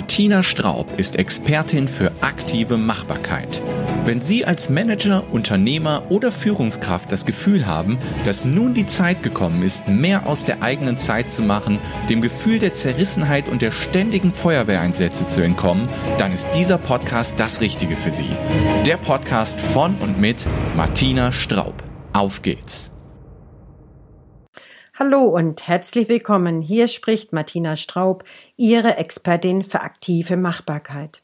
Martina Straub ist Expertin für aktive Machbarkeit. Wenn Sie als Manager, Unternehmer oder Führungskraft das Gefühl haben, dass nun die Zeit gekommen ist, mehr aus der eigenen Zeit zu machen, dem Gefühl der Zerrissenheit und der ständigen Feuerwehreinsätze zu entkommen, dann ist dieser Podcast das Richtige für Sie. Der Podcast von und mit Martina Straub. Auf geht's! Hallo und herzlich willkommen. Hier spricht Martina Straub, Ihre Expertin für aktive Machbarkeit.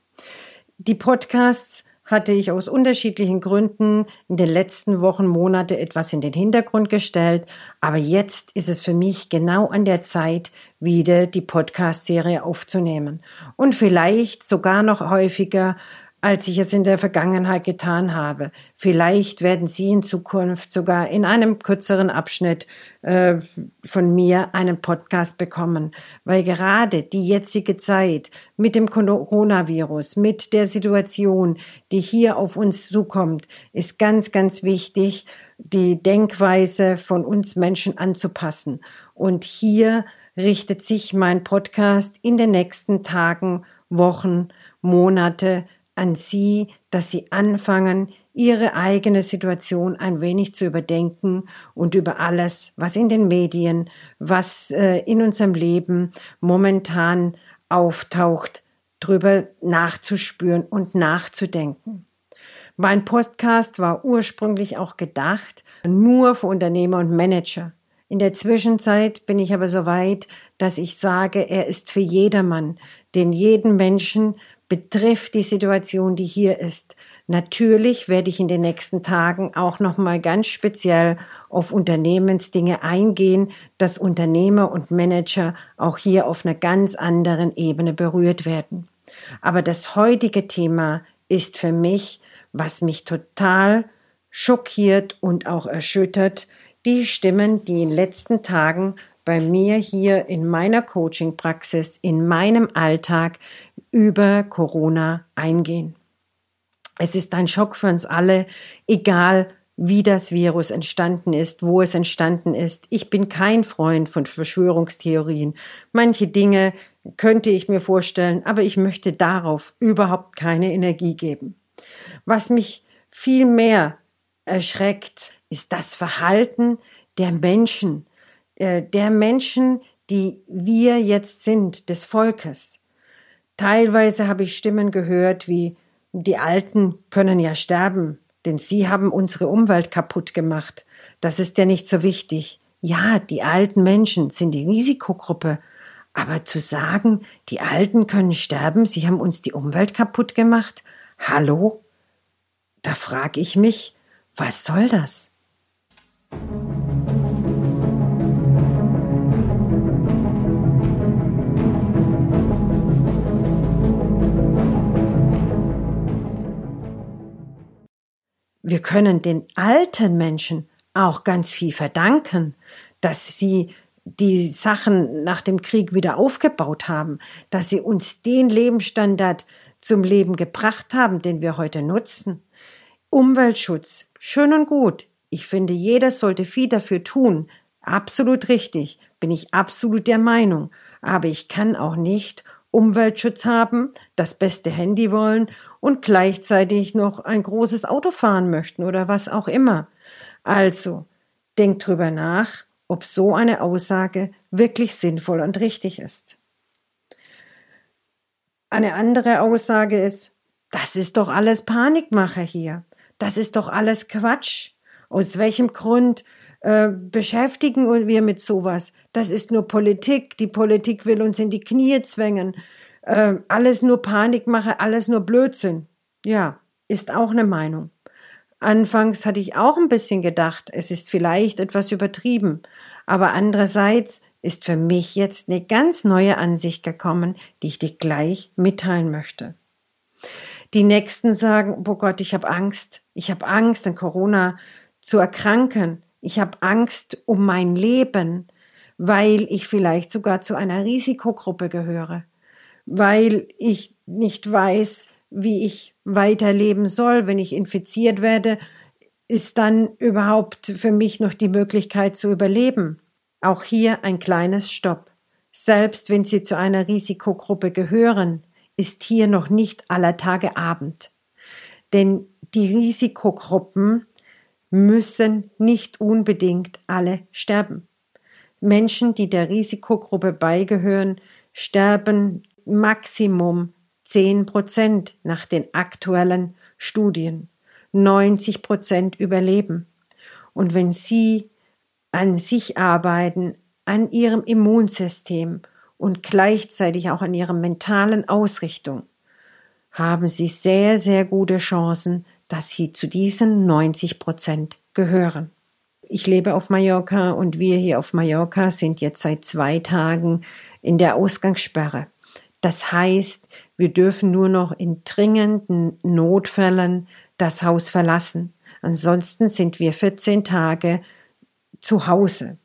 Die Podcasts hatte ich aus unterschiedlichen Gründen in den letzten Wochen, Monate etwas in den Hintergrund gestellt, aber jetzt ist es für mich genau an der Zeit, wieder die Podcast-Serie aufzunehmen und vielleicht sogar noch häufiger als ich es in der Vergangenheit getan habe. Vielleicht werden Sie in Zukunft sogar in einem kürzeren Abschnitt äh, von mir einen Podcast bekommen, weil gerade die jetzige Zeit mit dem Coronavirus, mit der Situation, die hier auf uns zukommt, ist ganz, ganz wichtig, die Denkweise von uns Menschen anzupassen. Und hier richtet sich mein Podcast in den nächsten Tagen, Wochen, Monate an Sie, dass Sie anfangen, Ihre eigene Situation ein wenig zu überdenken und über alles, was in den Medien, was äh, in unserem Leben momentan auftaucht, drüber nachzuspüren und nachzudenken. Mein Podcast war ursprünglich auch gedacht nur für Unternehmer und Manager. In der Zwischenzeit bin ich aber so weit, dass ich sage, er ist für jedermann, den jeden Menschen betrifft die Situation, die hier ist. Natürlich werde ich in den nächsten Tagen auch noch mal ganz speziell auf Unternehmensdinge eingehen, dass Unternehmer und Manager auch hier auf einer ganz anderen Ebene berührt werden. Aber das heutige Thema ist für mich, was mich total schockiert und auch erschüttert, die Stimmen, die in den letzten Tagen bei mir hier in meiner Coaching-Praxis, in meinem Alltag über Corona eingehen. Es ist ein Schock für uns alle, egal wie das Virus entstanden ist, wo es entstanden ist. Ich bin kein Freund von Verschwörungstheorien. Manche Dinge könnte ich mir vorstellen, aber ich möchte darauf überhaupt keine Energie geben. Was mich viel mehr erschreckt, ist das Verhalten der Menschen, äh, der Menschen, die wir jetzt sind, des Volkes. Teilweise habe ich Stimmen gehört wie die Alten können ja sterben, denn sie haben unsere Umwelt kaputt gemacht. Das ist ja nicht so wichtig. Ja, die alten Menschen sind die Risikogruppe, aber zu sagen, die Alten können sterben, sie haben uns die Umwelt kaputt gemacht? Hallo? Da frage ich mich, was soll das? Wir können den alten Menschen auch ganz viel verdanken, dass sie die Sachen nach dem Krieg wieder aufgebaut haben, dass sie uns den Lebensstandard zum Leben gebracht haben, den wir heute nutzen. Umweltschutz, schön und gut. Ich finde, jeder sollte viel dafür tun. Absolut richtig, bin ich absolut der Meinung. Aber ich kann auch nicht Umweltschutz haben, das beste Handy wollen und gleichzeitig noch ein großes Auto fahren möchten oder was auch immer. Also, denkt drüber nach, ob so eine Aussage wirklich sinnvoll und richtig ist. Eine andere Aussage ist, das ist doch alles Panikmache hier. Das ist doch alles Quatsch. Aus welchem Grund äh, beschäftigen wir mit sowas? Das ist nur Politik. Die Politik will uns in die Knie zwängen äh, alles nur Panikmache, alles nur Blödsinn. Ja, ist auch eine Meinung. Anfangs hatte ich auch ein bisschen gedacht, es ist vielleicht etwas übertrieben, aber andererseits ist für mich jetzt eine ganz neue Ansicht gekommen, die ich dir gleich mitteilen möchte. Die Nächsten sagen, oh Gott, ich habe Angst. Ich habe Angst, an Corona zu erkranken. Ich habe Angst um mein Leben, weil ich vielleicht sogar zu einer Risikogruppe gehöre weil ich nicht weiß, wie ich weiterleben soll. Wenn ich infiziert werde, ist dann überhaupt für mich noch die Möglichkeit zu überleben. Auch hier ein kleines Stopp. Selbst wenn Sie zu einer Risikogruppe gehören, ist hier noch nicht aller Tage Abend. Denn die Risikogruppen müssen nicht unbedingt alle sterben. Menschen, die der Risikogruppe beigehören, sterben Maximum 10 Prozent nach den aktuellen Studien. 90 Prozent überleben. Und wenn Sie an sich arbeiten, an Ihrem Immunsystem und gleichzeitig auch an Ihrer mentalen Ausrichtung, haben Sie sehr, sehr gute Chancen, dass Sie zu diesen 90 Prozent gehören. Ich lebe auf Mallorca und wir hier auf Mallorca sind jetzt seit zwei Tagen in der Ausgangssperre. Das heißt, wir dürfen nur noch in dringenden Notfällen das Haus verlassen. Ansonsten sind wir 14 Tage zu Hause.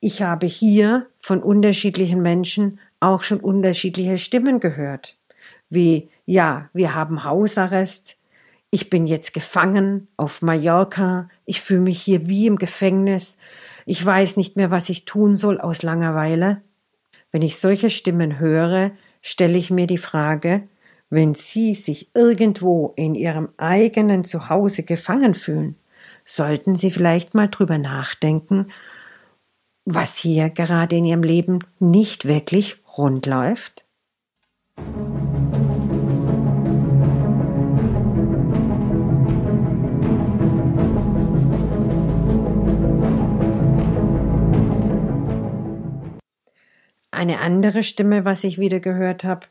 Ich habe hier von unterschiedlichen Menschen auch schon unterschiedliche Stimmen gehört, wie ja, wir haben Hausarrest, ich bin jetzt gefangen auf Mallorca, ich fühle mich hier wie im Gefängnis, ich weiß nicht mehr, was ich tun soll aus Langeweile. Wenn ich solche Stimmen höre, stelle ich mir die Frage, wenn Sie sich irgendwo in Ihrem eigenen Zuhause gefangen fühlen, sollten Sie vielleicht mal drüber nachdenken, was hier gerade in Ihrem Leben nicht wirklich rund läuft? Eine andere Stimme, was ich wieder gehört habe.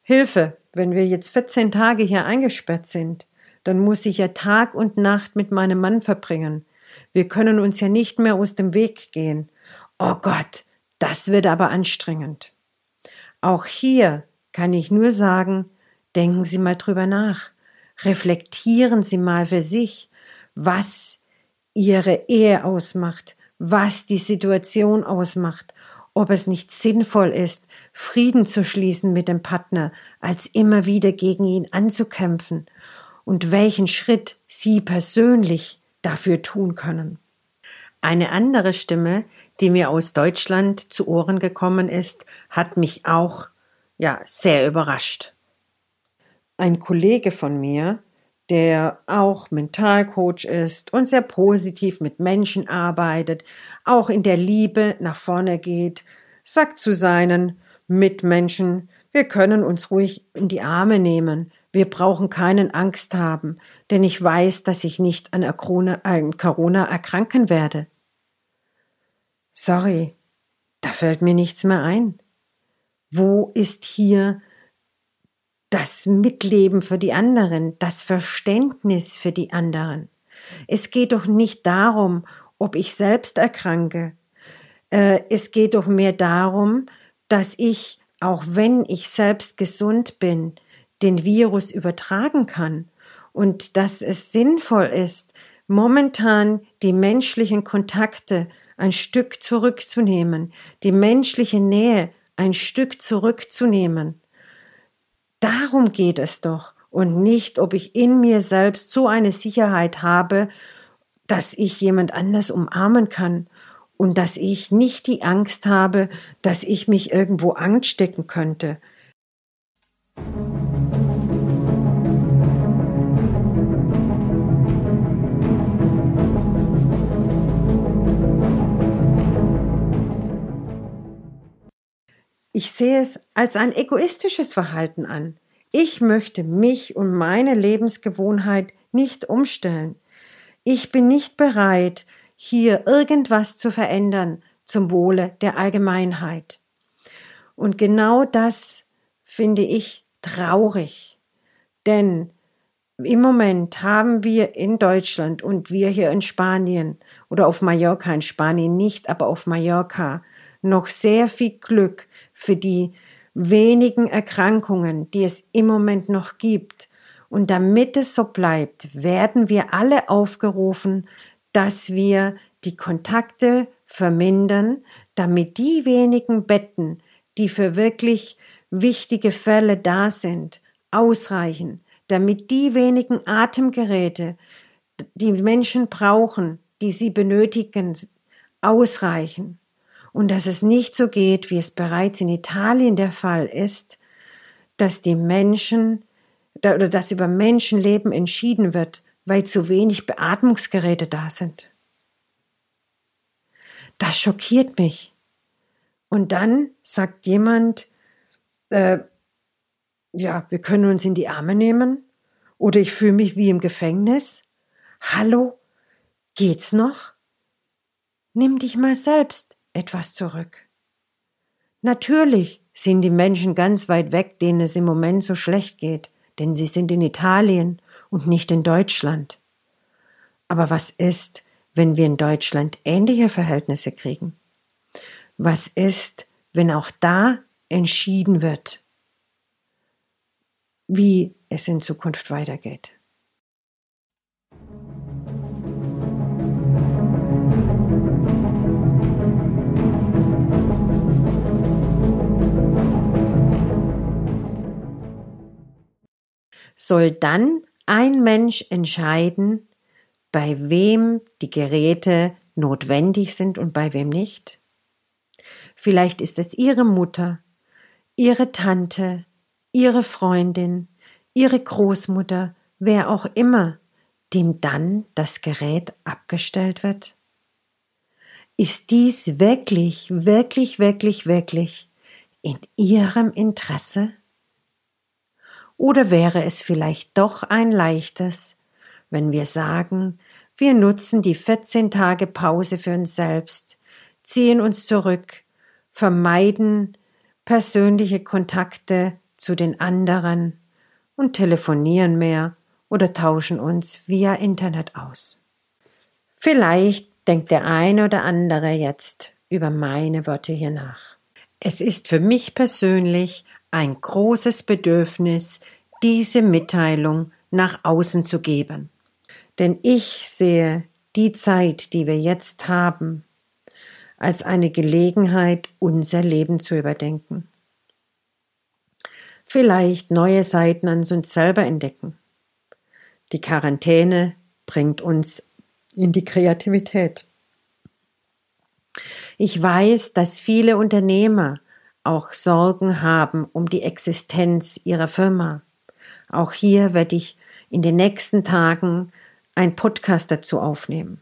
Hilfe, wenn wir jetzt 14 Tage hier eingesperrt sind, dann muss ich ja Tag und Nacht mit meinem Mann verbringen. Wir können uns ja nicht mehr aus dem Weg gehen. Oh Gott, das wird aber anstrengend. Auch hier kann ich nur sagen, denken Sie mal drüber nach. Reflektieren Sie mal für sich, was Ihre Ehe ausmacht, was die Situation ausmacht ob es nicht sinnvoll ist, Frieden zu schließen mit dem Partner, als immer wieder gegen ihn anzukämpfen und welchen Schritt Sie persönlich dafür tun können. Eine andere Stimme, die mir aus Deutschland zu Ohren gekommen ist, hat mich auch ja sehr überrascht. Ein Kollege von mir, der auch Mentalcoach ist und sehr positiv mit Menschen arbeitet, auch in der Liebe nach vorne geht, sagt zu seinen Mitmenschen, wir können uns ruhig in die Arme nehmen, wir brauchen keinen Angst haben, denn ich weiß, dass ich nicht an Corona erkranken werde. Sorry, da fällt mir nichts mehr ein. Wo ist hier das Mitleben für die anderen, das Verständnis für die anderen. Es geht doch nicht darum, ob ich selbst erkranke. Äh, es geht doch mehr darum, dass ich, auch wenn ich selbst gesund bin, den Virus übertragen kann und dass es sinnvoll ist, momentan die menschlichen Kontakte ein Stück zurückzunehmen, die menschliche Nähe ein Stück zurückzunehmen Darum geht es doch und nicht, ob ich in mir selbst so eine Sicherheit habe, dass ich jemand anders umarmen kann und dass ich nicht die Angst habe, dass ich mich irgendwo anstecken könnte. Ich sehe es als ein egoistisches Verhalten an. Ich möchte mich und meine Lebensgewohnheit nicht umstellen. Ich bin nicht bereit, hier irgendwas zu verändern zum Wohle der Allgemeinheit. Und genau das finde ich traurig. Denn im Moment haben wir in Deutschland und wir hier in Spanien oder auf Mallorca, in Spanien nicht, aber auf Mallorca noch sehr viel Glück für die wenigen Erkrankungen, die es im Moment noch gibt. Und damit es so bleibt, werden wir alle aufgerufen, dass wir die Kontakte vermindern, damit die wenigen Betten, die für wirklich wichtige Fälle da sind, ausreichen, damit die wenigen Atemgeräte, die Menschen brauchen, die sie benötigen, ausreichen und dass es nicht so geht, wie es bereits in Italien der Fall ist, dass die Menschen oder dass über Menschenleben entschieden wird, weil zu wenig Beatmungsgeräte da sind. Das schockiert mich. Und dann sagt jemand, äh, ja, wir können uns in die Arme nehmen oder ich fühle mich wie im Gefängnis. Hallo, geht's noch? Nimm dich mal selbst etwas zurück. Natürlich sind die Menschen ganz weit weg, denen es im Moment so schlecht geht, denn sie sind in Italien und nicht in Deutschland. Aber was ist, wenn wir in Deutschland ähnliche Verhältnisse kriegen? Was ist, wenn auch da entschieden wird, wie es in Zukunft weitergeht? Soll dann ein Mensch entscheiden, bei wem die Geräte notwendig sind und bei wem nicht? Vielleicht ist es Ihre Mutter, Ihre Tante, Ihre Freundin, Ihre Großmutter, wer auch immer, dem dann das Gerät abgestellt wird? Ist dies wirklich, wirklich, wirklich, wirklich in Ihrem Interesse? Oder wäre es vielleicht doch ein leichtes, wenn wir sagen, wir nutzen die 14 Tage Pause für uns selbst, ziehen uns zurück, vermeiden persönliche Kontakte zu den anderen und telefonieren mehr oder tauschen uns via Internet aus. Vielleicht denkt der eine oder andere jetzt über meine Worte hier nach. Es ist für mich persönlich ein großes Bedürfnis, diese Mitteilung nach außen zu geben. Denn ich sehe die Zeit, die wir jetzt haben, als eine Gelegenheit, unser Leben zu überdenken. Vielleicht neue Seiten an uns selber entdecken. Die Quarantäne bringt uns in die Kreativität. Ich weiß, dass viele Unternehmer auch Sorgen haben um die Existenz ihrer Firma. Auch hier werde ich in den nächsten Tagen ein Podcast dazu aufnehmen.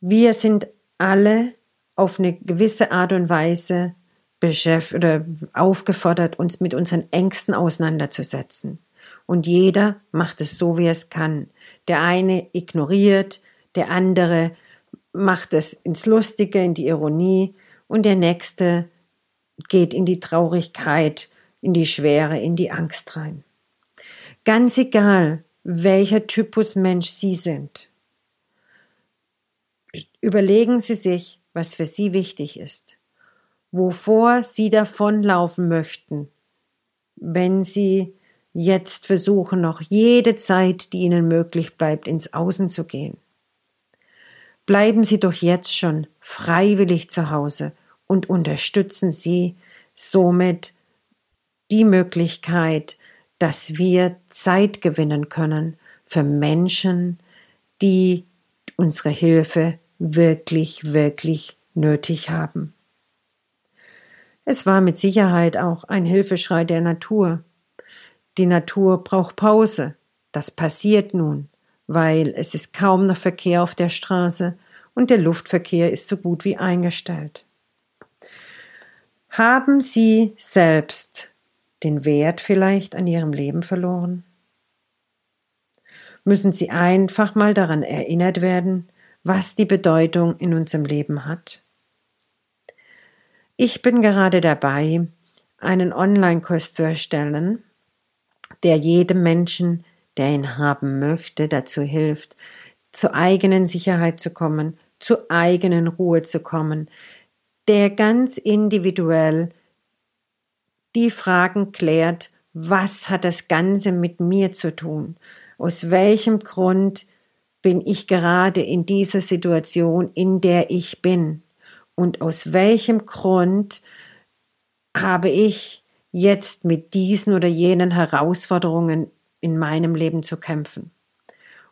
Wir sind alle auf eine gewisse Art und Weise beschäftigt oder aufgefordert, uns mit unseren Ängsten auseinanderzusetzen. Und jeder macht es so, wie er es kann. Der eine ignoriert, der andere macht es ins Lustige, in die Ironie und der nächste geht in die Traurigkeit, in die Schwere, in die Angst rein. Ganz egal, welcher Typus Mensch Sie sind. Überlegen Sie sich, was für Sie wichtig ist, wovor Sie davonlaufen möchten, wenn Sie jetzt versuchen, noch jede Zeit, die Ihnen möglich bleibt, ins Außen zu gehen. Bleiben Sie doch jetzt schon freiwillig zu Hause und unterstützen Sie somit die Möglichkeit, dass wir Zeit gewinnen können für Menschen, die unsere Hilfe wirklich, wirklich nötig haben. Es war mit Sicherheit auch ein Hilfeschrei der Natur. Die Natur braucht Pause. Das passiert nun, weil es ist kaum noch Verkehr auf der Straße und der Luftverkehr ist so gut wie eingestellt. Haben Sie selbst den Wert vielleicht an Ihrem Leben verloren? Müssen Sie einfach mal daran erinnert werden, was die Bedeutung in unserem Leben hat? Ich bin gerade dabei, einen Online-Kurs zu erstellen, der jedem Menschen, der ihn haben möchte, dazu hilft, zur eigenen Sicherheit zu kommen, zur eigenen Ruhe zu kommen, der ganz individuell die Fragen klärt, was hat das Ganze mit mir zu tun? Aus welchem Grund bin ich gerade in dieser Situation, in der ich bin? Und aus welchem Grund habe ich jetzt mit diesen oder jenen Herausforderungen in meinem Leben zu kämpfen?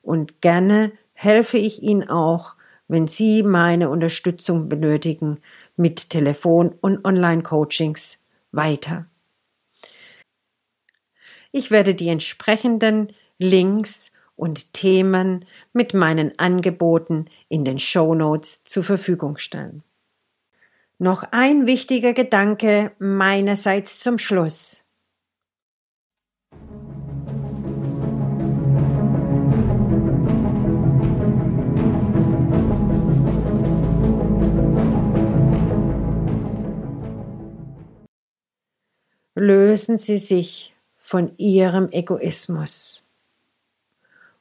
Und gerne helfe ich Ihnen auch, wenn Sie meine Unterstützung benötigen, mit Telefon- und Online-Coachings weiter. Ich werde die entsprechenden Links und Themen mit meinen Angeboten in den Show Notes zur Verfügung stellen. Noch ein wichtiger Gedanke meinerseits zum Schluss. Lösen Sie sich von Ihrem Egoismus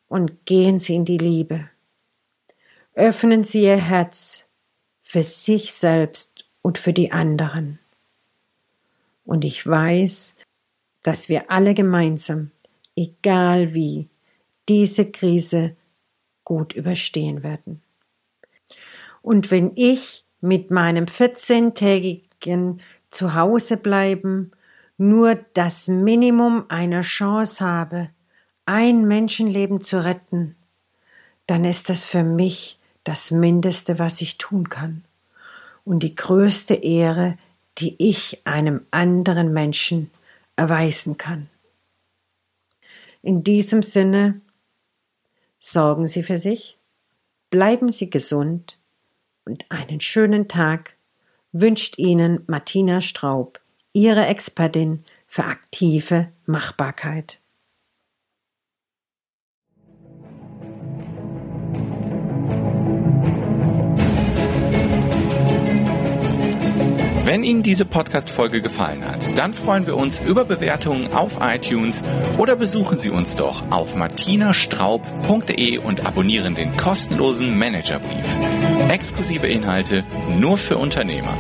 und gehen Sie in die Liebe. Öffnen Sie Ihr Herz für sich selbst und für die anderen. Und ich weiß, dass wir alle gemeinsam, egal wie, diese Krise gut überstehen werden. Und wenn ich mit meinem 14-tägigen Zuhausebleiben nur das Minimum einer Chance habe, ein Menschenleben zu retten, dann ist das für mich das Mindeste, was ich tun kann und die größte Ehre, die ich einem anderen Menschen erweisen kann. In diesem Sinne, sorgen Sie für sich, bleiben Sie gesund und einen schönen Tag wünscht Ihnen Martina Straub, Ihre Expertin für aktive Machbarkeit. Wenn Ihnen diese Podcast-Folge gefallen hat, dann freuen wir uns über Bewertungen auf iTunes oder besuchen Sie uns doch auf martinastraub.de und abonnieren den kostenlosen Managerbrief. Exklusive Inhalte nur für Unternehmer.